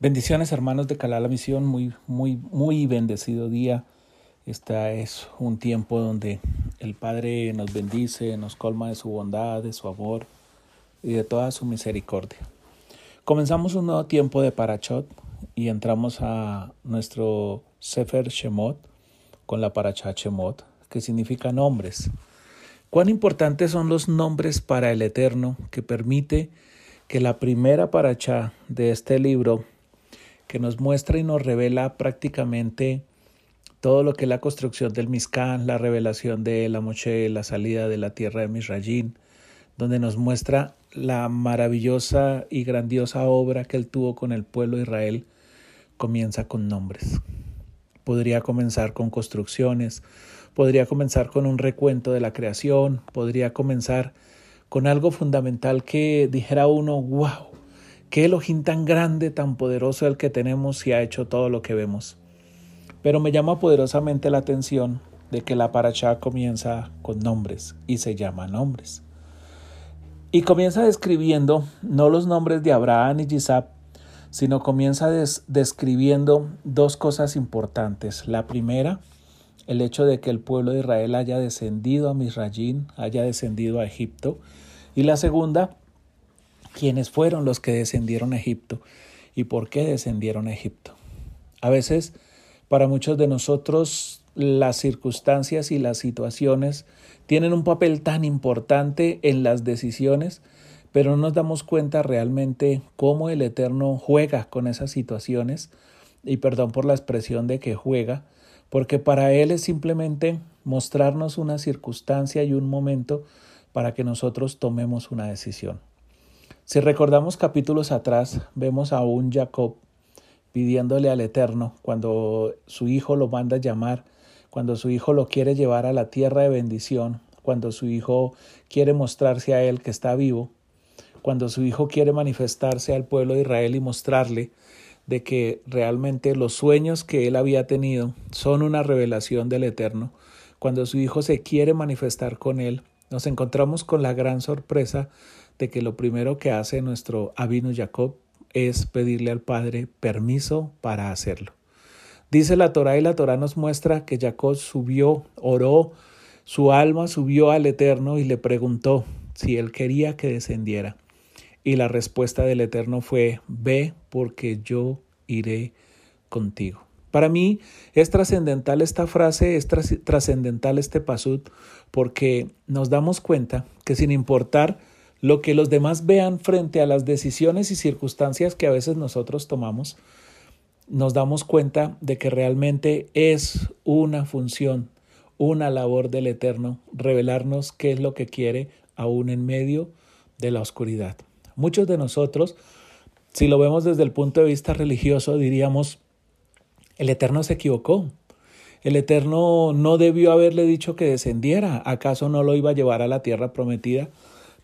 Bendiciones hermanos de Calá la Misión, muy, muy, muy bendecido día. Este es un tiempo donde el Padre nos bendice, nos colma de su bondad, de su amor y de toda su misericordia. Comenzamos un nuevo tiempo de Parachot y entramos a nuestro Sefer Shemot con la Parachat Shemot, que significa nombres. Cuán importantes son los nombres para el Eterno que permite que la primera paracha de este libro que nos muestra y nos revela prácticamente todo lo que es la construcción del Mizcán, la revelación de la Moshe, la salida de la tierra de Misrayín, donde nos muestra la maravillosa y grandiosa obra que él tuvo con el pueblo de Israel, comienza con nombres. Podría comenzar con construcciones, podría comenzar con un recuento de la creación, podría comenzar con algo fundamental que dijera uno, wow, Qué Elohim tan grande, tan poderoso el que tenemos y ha hecho todo lo que vemos. Pero me llama poderosamente la atención de que la paracha comienza con nombres y se llama nombres. Y comienza describiendo no los nombres de Abraham y Isaac, sino comienza describiendo dos cosas importantes. La primera, el hecho de que el pueblo de Israel haya descendido a Misrayín, haya descendido a Egipto. Y la segunda, quiénes fueron los que descendieron a Egipto y por qué descendieron a Egipto. A veces, para muchos de nosotros, las circunstancias y las situaciones tienen un papel tan importante en las decisiones, pero no nos damos cuenta realmente cómo el Eterno juega con esas situaciones, y perdón por la expresión de que juega, porque para Él es simplemente mostrarnos una circunstancia y un momento para que nosotros tomemos una decisión. Si recordamos capítulos atrás, vemos a un Jacob pidiéndole al Eterno cuando su hijo lo manda a llamar, cuando su hijo lo quiere llevar a la tierra de bendición, cuando su hijo quiere mostrarse a él que está vivo, cuando su hijo quiere manifestarse al pueblo de Israel y mostrarle de que realmente los sueños que él había tenido son una revelación del Eterno, cuando su hijo se quiere manifestar con él, nos encontramos con la gran sorpresa de que lo primero que hace nuestro Abino Jacob es pedirle al Padre permiso para hacerlo. Dice la Torah y la Torah nos muestra que Jacob subió, oró, su alma subió al Eterno y le preguntó si él quería que descendiera. Y la respuesta del Eterno fue, ve porque yo iré contigo. Para mí es trascendental esta frase, es trascendental este pasut, porque nos damos cuenta que sin importar lo que los demás vean frente a las decisiones y circunstancias que a veces nosotros tomamos, nos damos cuenta de que realmente es una función, una labor del Eterno, revelarnos qué es lo que quiere aún en medio de la oscuridad. Muchos de nosotros, si lo vemos desde el punto de vista religioso, diríamos, el Eterno se equivocó. El Eterno no debió haberle dicho que descendiera. ¿Acaso no lo iba a llevar a la tierra prometida?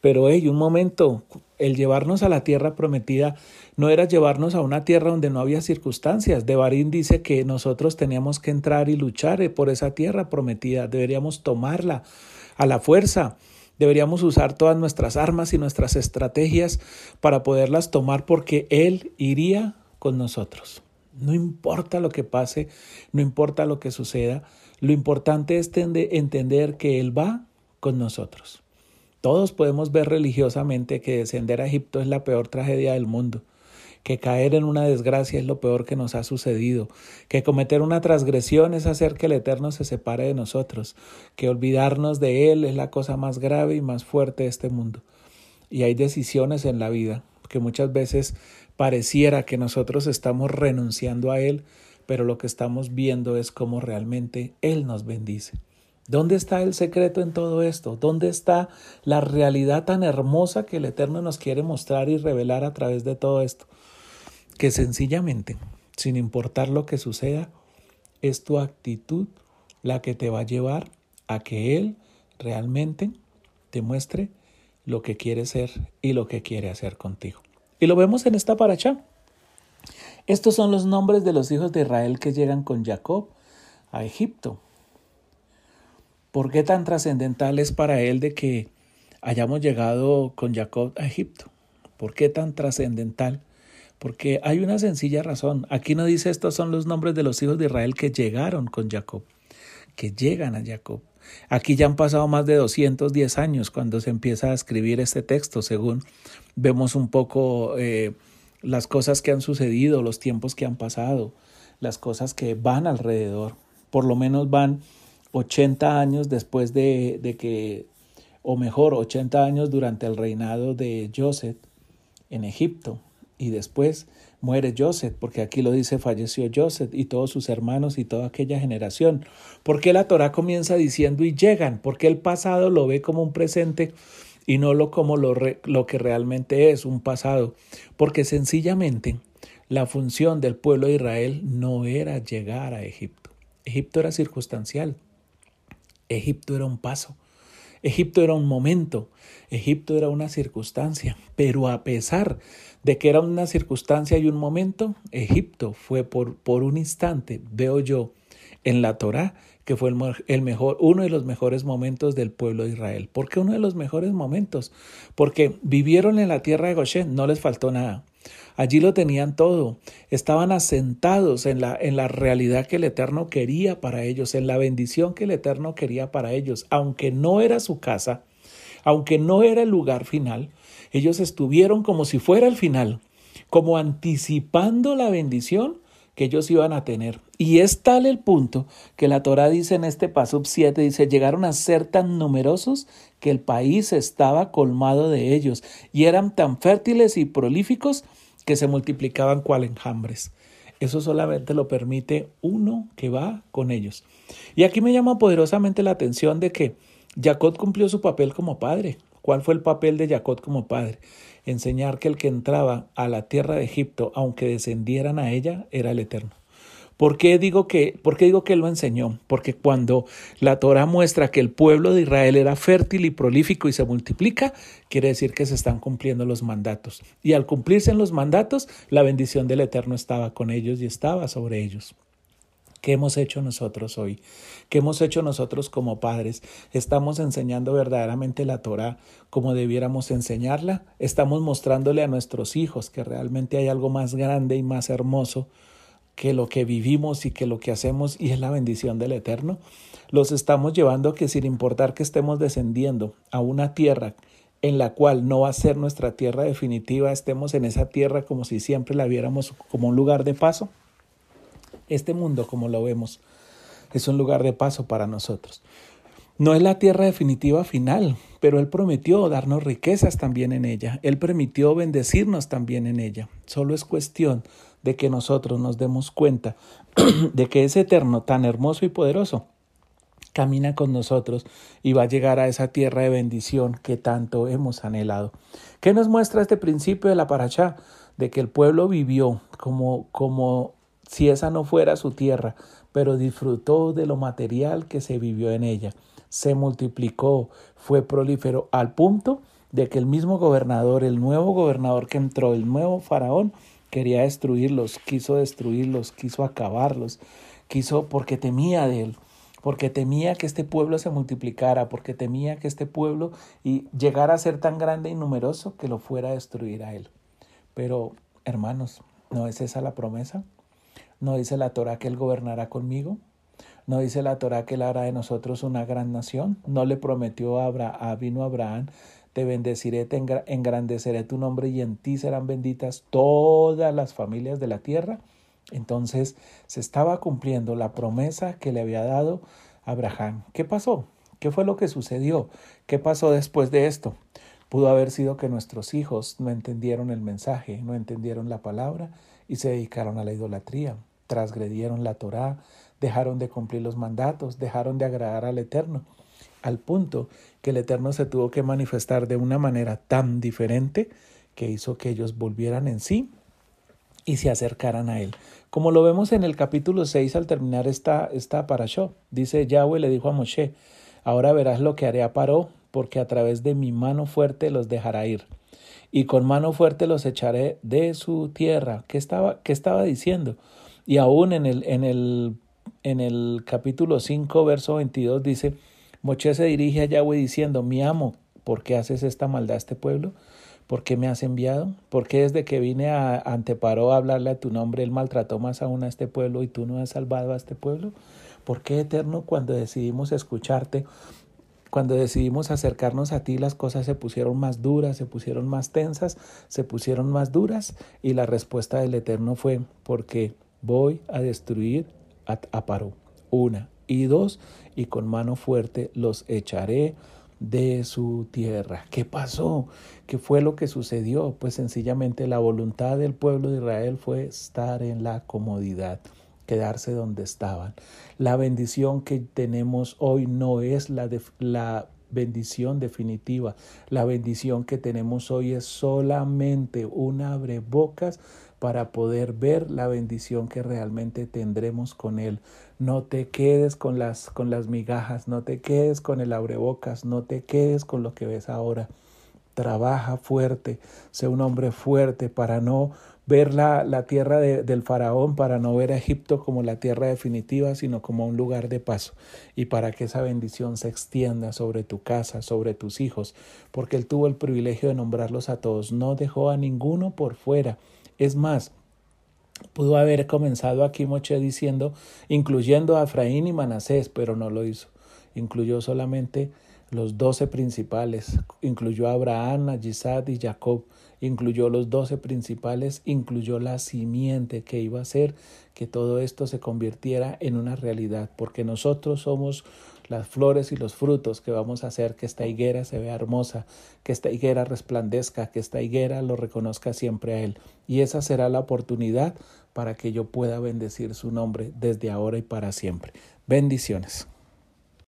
Pero hey, un momento, el llevarnos a la tierra prometida no era llevarnos a una tierra donde no había circunstancias. Devarín dice que nosotros teníamos que entrar y luchar eh, por esa tierra prometida, deberíamos tomarla a la fuerza. Deberíamos usar todas nuestras armas y nuestras estrategias para poderlas tomar porque Él iría con nosotros. No importa lo que pase, no importa lo que suceda, lo importante es entender que Él va con nosotros. Todos podemos ver religiosamente que descender a Egipto es la peor tragedia del mundo, que caer en una desgracia es lo peor que nos ha sucedido, que cometer una transgresión es hacer que el Eterno se separe de nosotros, que olvidarnos de Él es la cosa más grave y más fuerte de este mundo. Y hay decisiones en la vida que muchas veces pareciera que nosotros estamos renunciando a Él, pero lo que estamos viendo es cómo realmente Él nos bendice. ¿Dónde está el secreto en todo esto? ¿Dónde está la realidad tan hermosa que el Eterno nos quiere mostrar y revelar a través de todo esto? Que sencillamente, sin importar lo que suceda, es tu actitud la que te va a llevar a que Él realmente te muestre lo que quiere ser y lo que quiere hacer contigo. Y lo vemos en esta paracha. Estos son los nombres de los hijos de Israel que llegan con Jacob a Egipto. ¿Por qué tan trascendental es para él de que hayamos llegado con Jacob a Egipto? ¿Por qué tan trascendental? Porque hay una sencilla razón. Aquí no dice estos son los nombres de los hijos de Israel que llegaron con Jacob, que llegan a Jacob. Aquí ya han pasado más de 210 años cuando se empieza a escribir este texto, según vemos un poco eh, las cosas que han sucedido, los tiempos que han pasado, las cosas que van alrededor. Por lo menos van 80 años después de, de que, o mejor, 80 años durante el reinado de Joseph en Egipto. Y después muere Joseph, porque aquí lo dice falleció Joseph y todos sus hermanos y toda aquella generación. ¿Por qué la Torah comienza diciendo y llegan? Porque el pasado lo ve como un presente y no lo como lo, lo que realmente es un pasado? Porque sencillamente la función del pueblo de Israel no era llegar a Egipto. Egipto era circunstancial. Egipto era un paso. Egipto era un momento, Egipto era una circunstancia, pero a pesar de que era una circunstancia y un momento, Egipto fue por, por un instante, veo yo en la Torá, que fue el, mejor, uno de los mejores momentos del pueblo de Israel. ¿Por qué uno de los mejores momentos? Porque vivieron en la tierra de Goshen, no les faltó nada. Allí lo tenían todo. Estaban asentados en la, en la realidad que el Eterno quería para ellos, en la bendición que el Eterno quería para ellos. Aunque no era su casa, aunque no era el lugar final, ellos estuvieron como si fuera el final, como anticipando la bendición que ellos iban a tener. Y es tal el punto que la Torah dice en este paso 7, dice, llegaron a ser tan numerosos que el país estaba colmado de ellos y eran tan fértiles y prolíficos que se multiplicaban cual enjambres. Eso solamente lo permite uno que va con ellos. Y aquí me llama poderosamente la atención de que Jacob cumplió su papel como padre. ¿Cuál fue el papel de Jacob como padre? Enseñar que el que entraba a la tierra de Egipto, aunque descendieran a ella, era el Eterno. ¿Por qué digo que, por qué digo que él lo enseñó? Porque cuando la Torah muestra que el pueblo de Israel era fértil y prolífico y se multiplica, quiere decir que se están cumpliendo los mandatos. Y al cumplirse en los mandatos, la bendición del Eterno estaba con ellos y estaba sobre ellos. ¿Qué hemos hecho nosotros hoy? ¿Qué hemos hecho nosotros como padres? ¿Estamos enseñando verdaderamente la Torah como debiéramos enseñarla? ¿Estamos mostrándole a nuestros hijos que realmente hay algo más grande y más hermoso que lo que vivimos y que lo que hacemos y es la bendición del Eterno. Los estamos llevando a que sin importar que estemos descendiendo a una tierra en la cual no va a ser nuestra tierra definitiva, estemos en esa tierra como si siempre la viéramos como un lugar de paso. Este mundo, como lo vemos, es un lugar de paso para nosotros. No es la tierra definitiva final, pero Él prometió darnos riquezas también en ella. Él permitió bendecirnos también en ella. Solo es cuestión de que nosotros nos demos cuenta de que ese eterno tan hermoso y poderoso camina con nosotros y va a llegar a esa tierra de bendición que tanto hemos anhelado. ¿Qué nos muestra este principio de la paracha? De que el pueblo vivió como, como si esa no fuera su tierra, pero disfrutó de lo material que se vivió en ella. Se multiplicó, fue prolífero al punto de que el mismo gobernador, el nuevo gobernador que entró, el nuevo faraón, quería destruirlos, quiso destruirlos, quiso acabarlos, quiso porque temía de él, porque temía que este pueblo se multiplicara, porque temía que este pueblo y llegara a ser tan grande y numeroso que lo fuera a destruir a él. Pero, hermanos, ¿no es esa la promesa? ¿No dice la Torah que él gobernará conmigo? ¿No dice la Torah que él hará de nosotros una gran nación? ¿No le prometió a, Abraham, Abraham te bendeciré, te engrandeceré tu nombre y en ti serán benditas todas las familias de la tierra. Entonces se estaba cumpliendo la promesa que le había dado Abraham. ¿Qué pasó? ¿Qué fue lo que sucedió? ¿Qué pasó después de esto? Pudo haber sido que nuestros hijos no entendieron el mensaje, no entendieron la palabra y se dedicaron a la idolatría, transgredieron la Torá, dejaron de cumplir los mandatos, dejaron de agradar al Eterno al punto que el Eterno se tuvo que manifestar de una manera tan diferente que hizo que ellos volvieran en sí y se acercaran a él. Como lo vemos en el capítulo 6 al terminar esta, esta parashá, dice Yahweh le dijo a Moshe, ahora verás lo que haré a Paró, porque a través de mi mano fuerte los dejará ir, y con mano fuerte los echaré de su tierra. ¿Qué estaba, qué estaba diciendo? Y aún en el, en el, en el capítulo 5, verso 22 dice, Moche se dirige a Yahweh diciendo, mi amo, ¿por qué haces esta maldad a este pueblo? ¿Por qué me has enviado? ¿Por qué desde que vine a, ante Paró a hablarle a tu nombre, él maltrató más aún a este pueblo y tú no has salvado a este pueblo? ¿Por qué, Eterno, cuando decidimos escucharte, cuando decidimos acercarnos a ti, las cosas se pusieron más duras, se pusieron más tensas, se pusieron más duras? Y la respuesta del Eterno fue, porque voy a destruir a, a Paró. Una. Y dos, y con mano fuerte los echaré de su tierra. ¿Qué pasó? ¿Qué fue lo que sucedió? Pues sencillamente la voluntad del pueblo de Israel fue estar en la comodidad, quedarse donde estaban. La bendición que tenemos hoy no es la, de, la bendición definitiva. La bendición que tenemos hoy es solamente un abrebocas para poder ver la bendición que realmente tendremos con Él. No te quedes con las, con las migajas, no te quedes con el abrebocas, no te quedes con lo que ves ahora. Trabaja fuerte, sé un hombre fuerte para no ver la, la tierra del faraón, para no ver a Egipto como la tierra definitiva, sino como un lugar de paso, y para que esa bendición se extienda sobre tu casa, sobre tus hijos, porque Él tuvo el privilegio de nombrarlos a todos, no dejó a ninguno por fuera es más, pudo haber comenzado aquí Moche diciendo, incluyendo a Efraín y Manasés, pero no lo hizo. Incluyó solamente los doce principales, incluyó a Abraham, a y Jacob, incluyó los doce principales, incluyó la simiente que iba a hacer que todo esto se convirtiera en una realidad, porque nosotros somos las flores y los frutos que vamos a hacer que esta higuera se vea hermosa, que esta higuera resplandezca, que esta higuera lo reconozca siempre a Él. Y esa será la oportunidad para que yo pueda bendecir su nombre desde ahora y para siempre. Bendiciones.